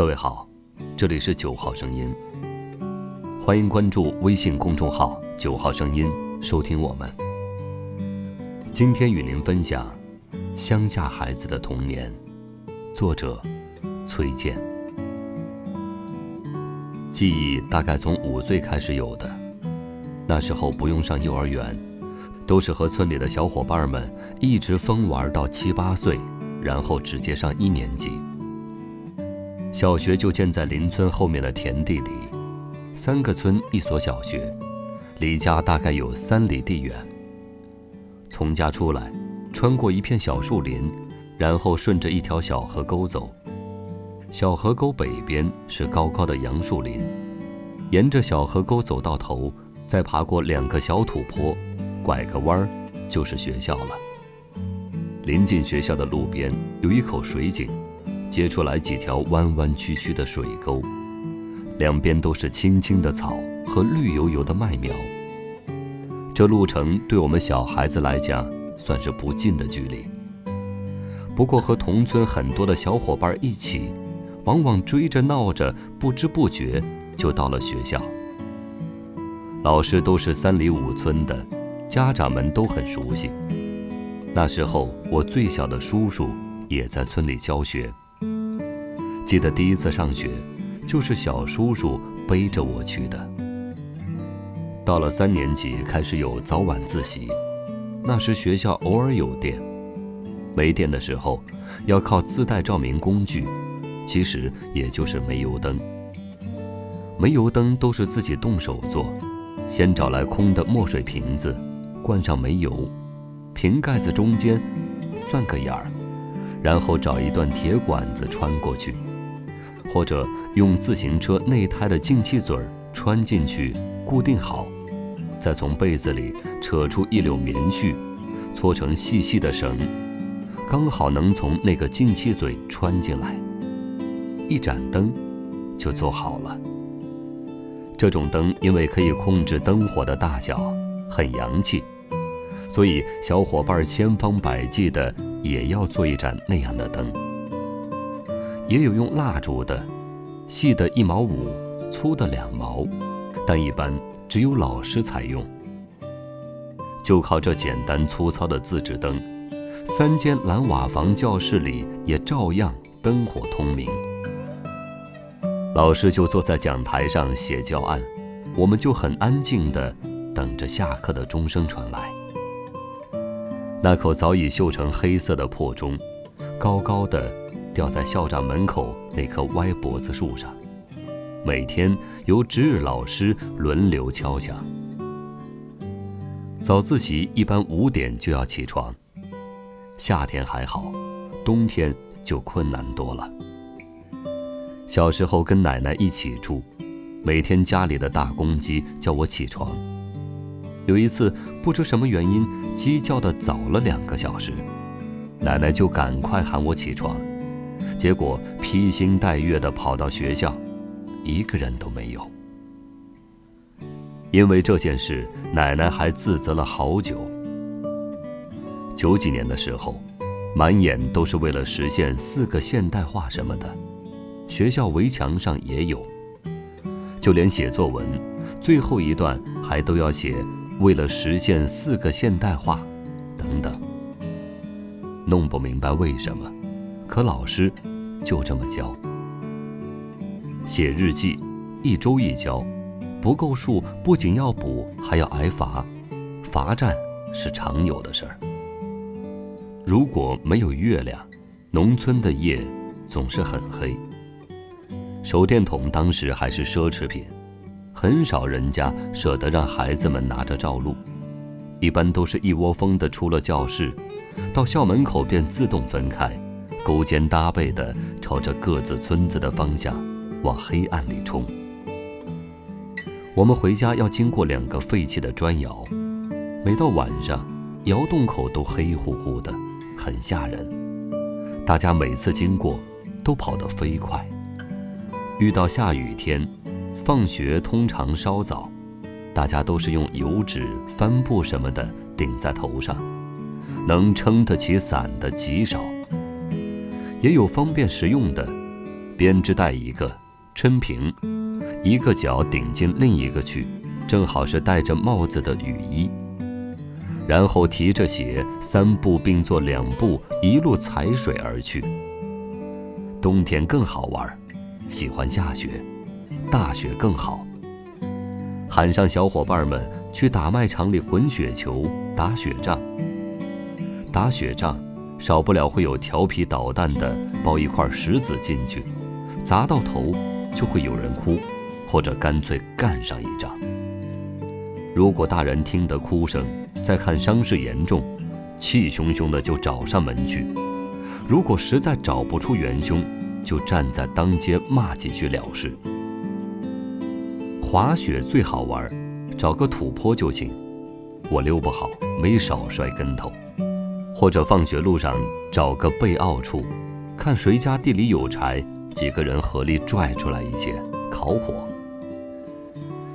各位好，这里是九号声音，欢迎关注微信公众号“九号声音”，收听我们。今天与您分享《乡下孩子的童年》，作者崔健。记忆大概从五岁开始有的，那时候不用上幼儿园，都是和村里的小伙伴们一直疯玩到七八岁，然后直接上一年级。小学就建在邻村后面的田地里，三个村一所小学，离家大概有三里地远。从家出来，穿过一片小树林，然后顺着一条小河沟走。小河沟北边是高高的杨树林，沿着小河沟走到头，再爬过两个小土坡，拐个弯儿，就是学校了。临近学校的路边有一口水井。结出来几条弯弯曲曲的水沟，两边都是青青的草和绿油油的麦苗。这路程对我们小孩子来讲算是不近的距离。不过和同村很多的小伙伴一起，往往追着闹着，不知不觉就到了学校。老师都是三里五村的，家长们都很熟悉。那时候我最小的叔叔也在村里教学。记得第一次上学，就是小叔叔背着我去的。到了三年级，开始有早晚自习，那时学校偶尔有电，没电的时候要靠自带照明工具，其实也就是煤油灯。煤油灯都是自己动手做，先找来空的墨水瓶子，灌上煤油，瓶盖子中间钻个眼儿，然后找一段铁管子穿过去。或者用自行车内胎的进气嘴儿穿进去，固定好，再从被子里扯出一绺棉絮，搓成细细的绳，刚好能从那个进气嘴穿进来，一盏灯就做好了。这种灯因为可以控制灯火的大小，很洋气，所以小伙伴千方百计的也要做一盏那样的灯。也有用蜡烛的，细的一毛五，粗的两毛，但一般只有老师才用。就靠这简单粗糙的自制灯，三间蓝瓦房教室里也照样灯火通明。老师就坐在讲台上写教案，我们就很安静地等着下课的钟声传来。那口早已锈成黑色的破钟，高高的。吊在校长门口那棵歪脖子树上，每天由值日老师轮流敲响。早自习一般五点就要起床，夏天还好，冬天就困难多了。小时候跟奶奶一起住，每天家里的大公鸡叫我起床。有一次不知什么原因，鸡叫的早了两个小时，奶奶就赶快喊我起床。结果披星戴月地跑到学校，一个人都没有。因为这件事，奶奶还自责了好久。九几年的时候，满眼都是为了实现四个现代化什么的，学校围墙上也有，就连写作文，最后一段还都要写“为了实现四个现代化”等等。弄不明白为什么，可老师。就这么教。写日记，一周一交，不够数不仅要补，还要挨罚，罚站是常有的事儿。如果没有月亮，农村的夜总是很黑。手电筒当时还是奢侈品，很少人家舍得让孩子们拿着照路，一般都是一窝蜂的出了教室，到校门口便自动分开。勾肩搭背地朝着各自村子的方向往黑暗里冲。我们回家要经过两个废弃的砖窑，每到晚上，窑洞口都黑乎乎的，很吓人。大家每次经过都跑得飞快。遇到下雨天，放学通常稍早，大家都是用油纸、帆布什么的顶在头上，能撑得起伞的极少。也有方便实用的，编织袋一个，抻平，一个脚顶进另一个去，正好是戴着帽子的雨衣。然后提着鞋，三步并作两步，一路踩水而去。冬天更好玩，喜欢下雪，大雪更好。喊上小伙伴们去打麦场里滚雪球、打雪仗。打雪仗，少不了会有调皮捣蛋的，抱一块石子进去，砸到头就会有人哭，或者干脆干上一仗。如果大人听得哭声，再看伤势严重，气汹汹的就找上门去；如果实在找不出元凶，就站在当街骂几句了事。滑雪最好玩，找个土坡就行。我溜不好，没少摔跟头。或者放学路上找个背凹处，看谁家地里有柴，几个人合力拽出来一些烤火。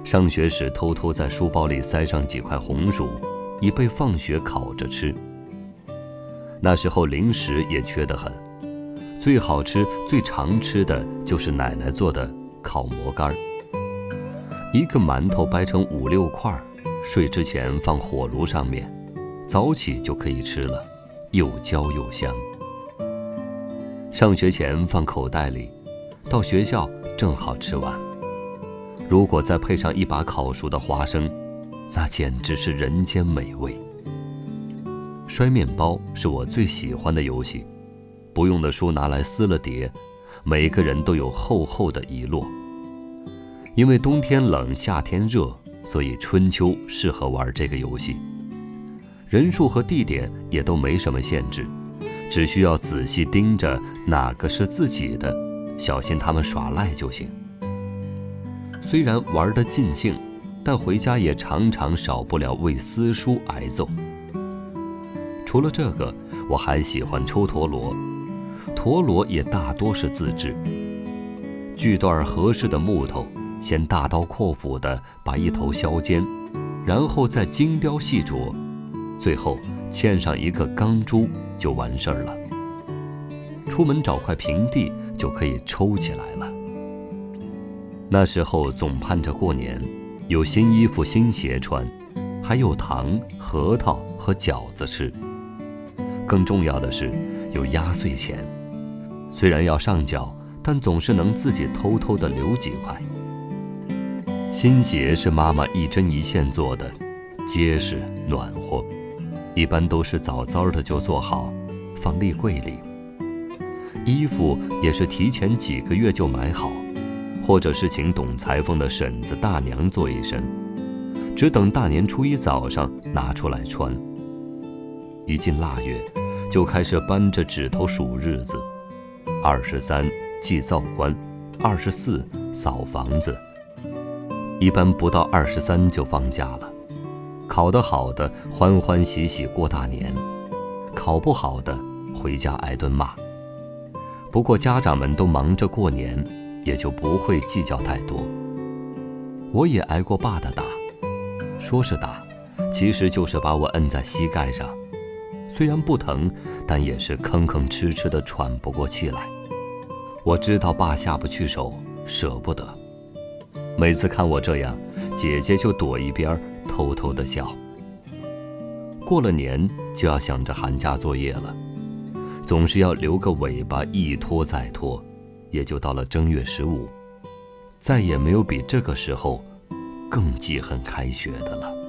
上学时偷偷在书包里塞上几块红薯。以备放学烤着吃。那时候零食也缺得很，最好吃、最常吃的就是奶奶做的烤馍干儿。一个馒头掰成五六块，睡之前放火炉上面，早起就可以吃了，又焦又香。上学前放口袋里，到学校正好吃完。如果再配上一把烤熟的花生。那简直是人间美味。摔面包是我最喜欢的游戏，不用的书拿来撕了叠，每个人都有厚厚的一摞。因为冬天冷，夏天热，所以春秋适合玩这个游戏。人数和地点也都没什么限制，只需要仔细盯着哪个是自己的，小心他们耍赖就行。虽然玩得尽兴。但回家也常常少不了为私书挨揍。除了这个，我还喜欢抽陀螺，陀螺也大多是自制。锯段合适的木头，先大刀阔斧地把一头削尖，然后再精雕细琢，最后嵌上一个钢珠就完事儿了。出门找块平地就可以抽起来了。那时候总盼着过年。有新衣服、新鞋穿，还有糖、核桃和饺子吃。更重要的是，有压岁钱。虽然要上缴，但总是能自己偷偷的留几块。新鞋是妈妈一针一线做的，结实暖和，一般都是早早的就做好，放立柜里。衣服也是提前几个月就买好。或者是请懂裁缝的婶子、大娘做一身，只等大年初一早上拿出来穿。一进腊月，就开始扳着指头数日子：二十三祭灶官，二十四扫房子。一般不到二十三就放假了。考得好的欢欢喜喜过大年，考不好的回家挨顿骂。不过家长们都忙着过年。也就不会计较太多。我也挨过爸的打，说是打，其实就是把我摁在膝盖上，虽然不疼，但也是吭吭哧哧的喘不过气来。我知道爸下不去手，舍不得。每次看我这样，姐姐就躲一边儿，偷偷的笑。过了年就要想着寒假作业了，总是要留个尾巴，一拖再拖。也就到了正月十五，再也没有比这个时候更记恨开学的了。